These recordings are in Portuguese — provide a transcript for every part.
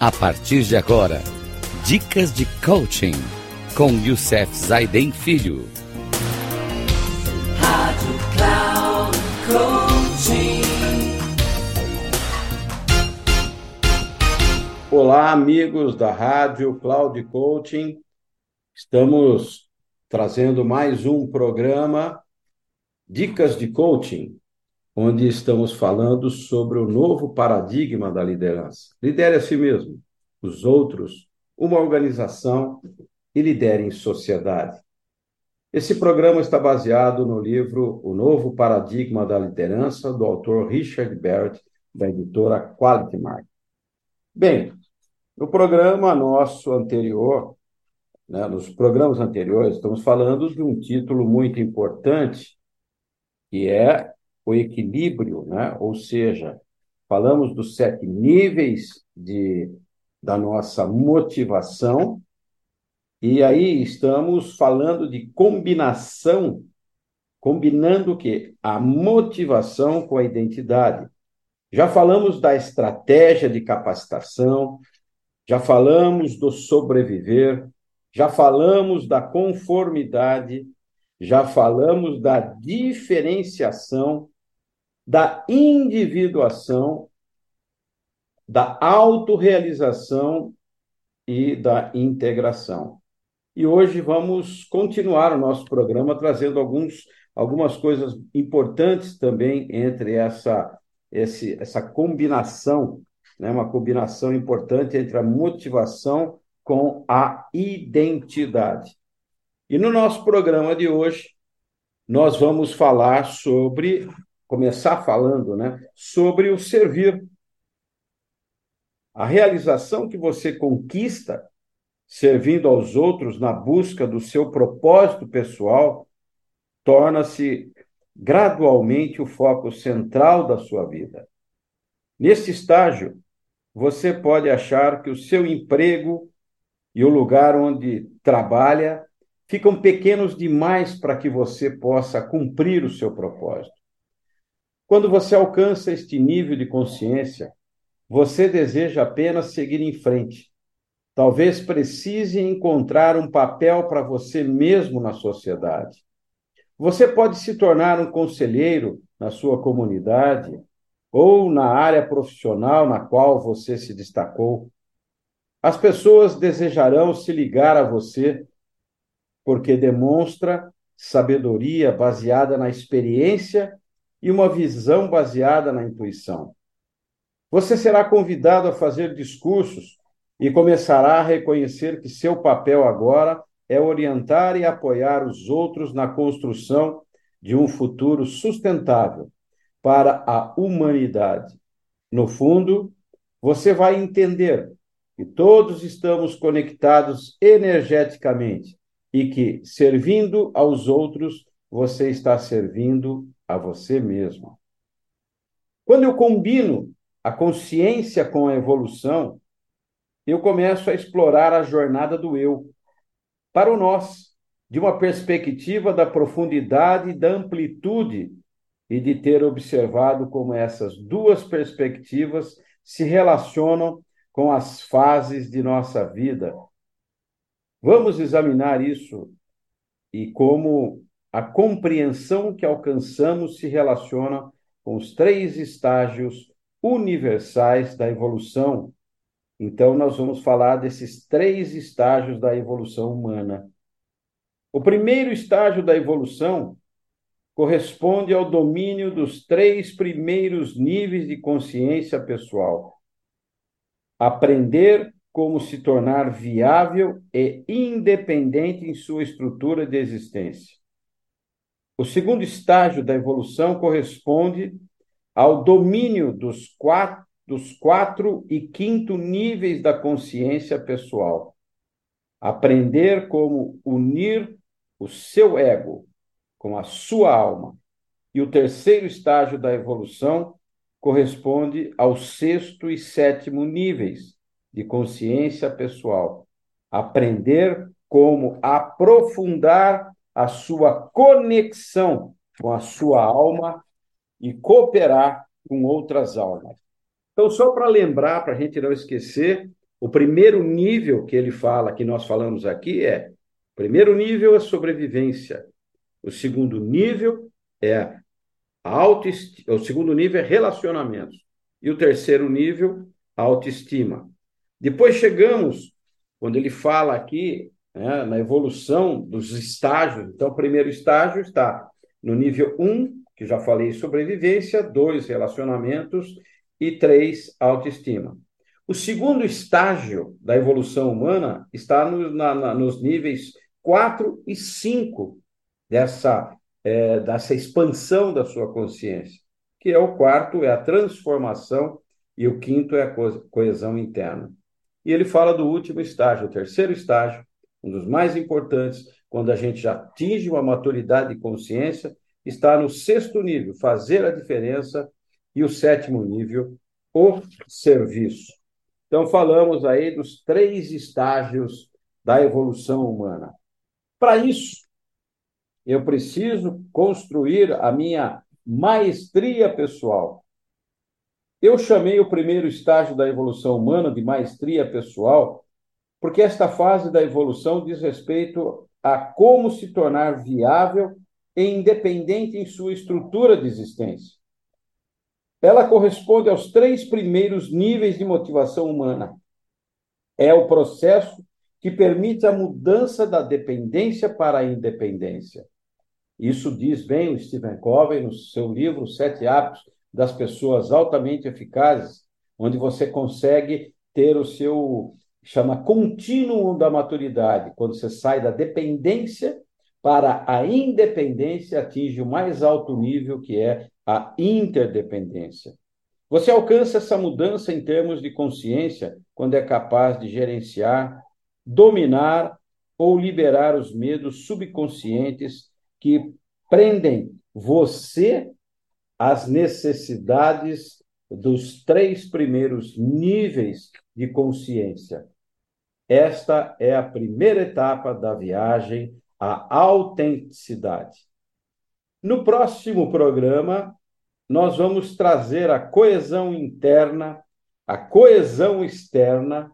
A partir de agora, dicas de coaching com Youssef Zaiden Filho. Rádio Cloud Coaching. Olá, amigos da Rádio Cloud Coaching. Estamos trazendo mais um programa Dicas de Coaching, onde estamos falando sobre o novo paradigma da liderança. Lidere a si mesmo, os outros, uma organização e lidere em sociedade. Esse programa está baseado no livro O Novo Paradigma da Liderança, do autor Richard Barrett, da editora Quality Mark. Bem, no programa nosso anterior, né, nos programas anteriores, estamos falando de um título muito importante que é o equilíbrio, né? ou seja, falamos dos sete níveis de, da nossa motivação, e aí estamos falando de combinação, combinando o quê? A motivação com a identidade. Já falamos da estratégia de capacitação, já falamos do sobreviver, já falamos da conformidade, já falamos da diferenciação, da individuação, da autorrealização e da integração. E hoje vamos continuar o nosso programa trazendo alguns, algumas coisas importantes também entre essa, esse, essa combinação, né? uma combinação importante entre a motivação com a identidade. E no nosso programa de hoje, nós vamos falar sobre, começar falando, né, sobre o servir. A realização que você conquista servindo aos outros na busca do seu propósito pessoal torna-se gradualmente o foco central da sua vida. Nesse estágio, você pode achar que o seu emprego e o lugar onde trabalha ficam pequenos demais para que você possa cumprir o seu propósito. Quando você alcança este nível de consciência, você deseja apenas seguir em frente. Talvez precise encontrar um papel para você mesmo na sociedade. Você pode se tornar um conselheiro na sua comunidade ou na área profissional na qual você se destacou. As pessoas desejarão se ligar a você porque demonstra sabedoria baseada na experiência e uma visão baseada na intuição. Você será convidado a fazer discursos e começará a reconhecer que seu papel agora é orientar e apoiar os outros na construção de um futuro sustentável para a humanidade. No fundo, você vai entender que todos estamos conectados energeticamente e que, servindo aos outros, você está servindo a você mesmo. Quando eu combino a consciência com a evolução, eu começo a explorar a jornada do eu para o nós, de uma perspectiva da profundidade da amplitude e de ter observado como essas duas perspectivas se relacionam com as fases de nossa vida, Vamos examinar isso e como a compreensão que alcançamos se relaciona com os três estágios universais da evolução. Então, nós vamos falar desses três estágios da evolução humana. O primeiro estágio da evolução corresponde ao domínio dos três primeiros níveis de consciência pessoal: aprender como se tornar viável e independente em sua estrutura de existência. O segundo estágio da evolução corresponde ao domínio dos quatro, dos quatro e quinto níveis da consciência pessoal. Aprender como unir o seu ego com a sua alma. E o terceiro estágio da evolução corresponde ao sexto e sétimo níveis de consciência pessoal. Aprender como aprofundar a sua conexão com a sua alma e cooperar com outras almas. Então, só para lembrar, para a gente não esquecer, O primeiro nível que ele fala, que nós falamos aqui, é: primeiro nível é sobrevivência, o segundo nível é autoestima, o segundo nível é relacionamentos, e o terceiro nível, autoestima. Depois chegamos, quando ele fala aqui, né, na evolução dos estágios, então, o primeiro estágio está no nível 1, que já falei, sobrevivência, 2, relacionamentos, e 3, autoestima. O segundo estágio da evolução humana está no, na, na, nos níveis 4 e 5 dessa, é, dessa expansão da sua consciência, que é o quarto, é a transformação, e o quinto é a coesão interna. E ele fala do último estágio, o terceiro estágio, um dos mais importantes, quando a gente já atinge uma maturidade de consciência, está no sexto nível, fazer a diferença, e o sétimo nível, o serviço. Então, falamos aí dos três estágios da evolução humana. Para isso, eu preciso construir a minha maestria pessoal. Eu chamei o primeiro estágio da evolução humana de maestria pessoal, porque esta fase da evolução diz respeito a como se tornar viável e independente em sua estrutura de existência. Ela corresponde aos três primeiros níveis de motivação humana. É o processo que permite a mudança da dependência para a independência. Isso diz bem o Stephen Covey no seu livro Sete Hábitos das Pessoas Altamente Eficazes, onde você consegue ter o seu chama contínuo da maturidade, quando você sai da dependência para a independência, atinge o mais alto nível, que é a interdependência. Você alcança essa mudança em termos de consciência quando é capaz de gerenciar, dominar ou liberar os medos subconscientes que prendem você às necessidades dos três primeiros níveis de consciência. Esta é a primeira etapa da viagem à autenticidade. No próximo programa, nós vamos trazer a coesão interna, a coesão externa,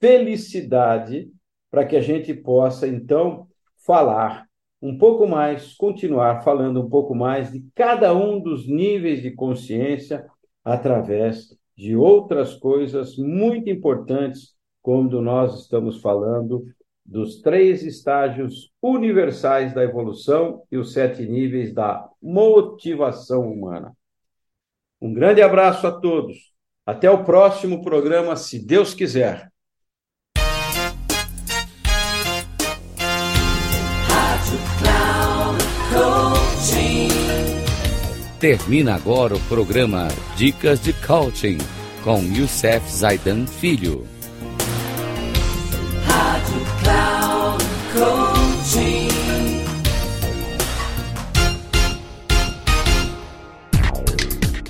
felicidade, para que a gente possa, então, falar um pouco mais, continuar falando um pouco mais de cada um dos níveis de consciência através de outras coisas muito importantes, quando nós estamos falando dos três estágios universais da evolução e os sete níveis da motivação humana. Um grande abraço a todos. Até o próximo programa, se Deus quiser. Termina agora o programa Dicas de Coaching com Youssef Zaidan Filho.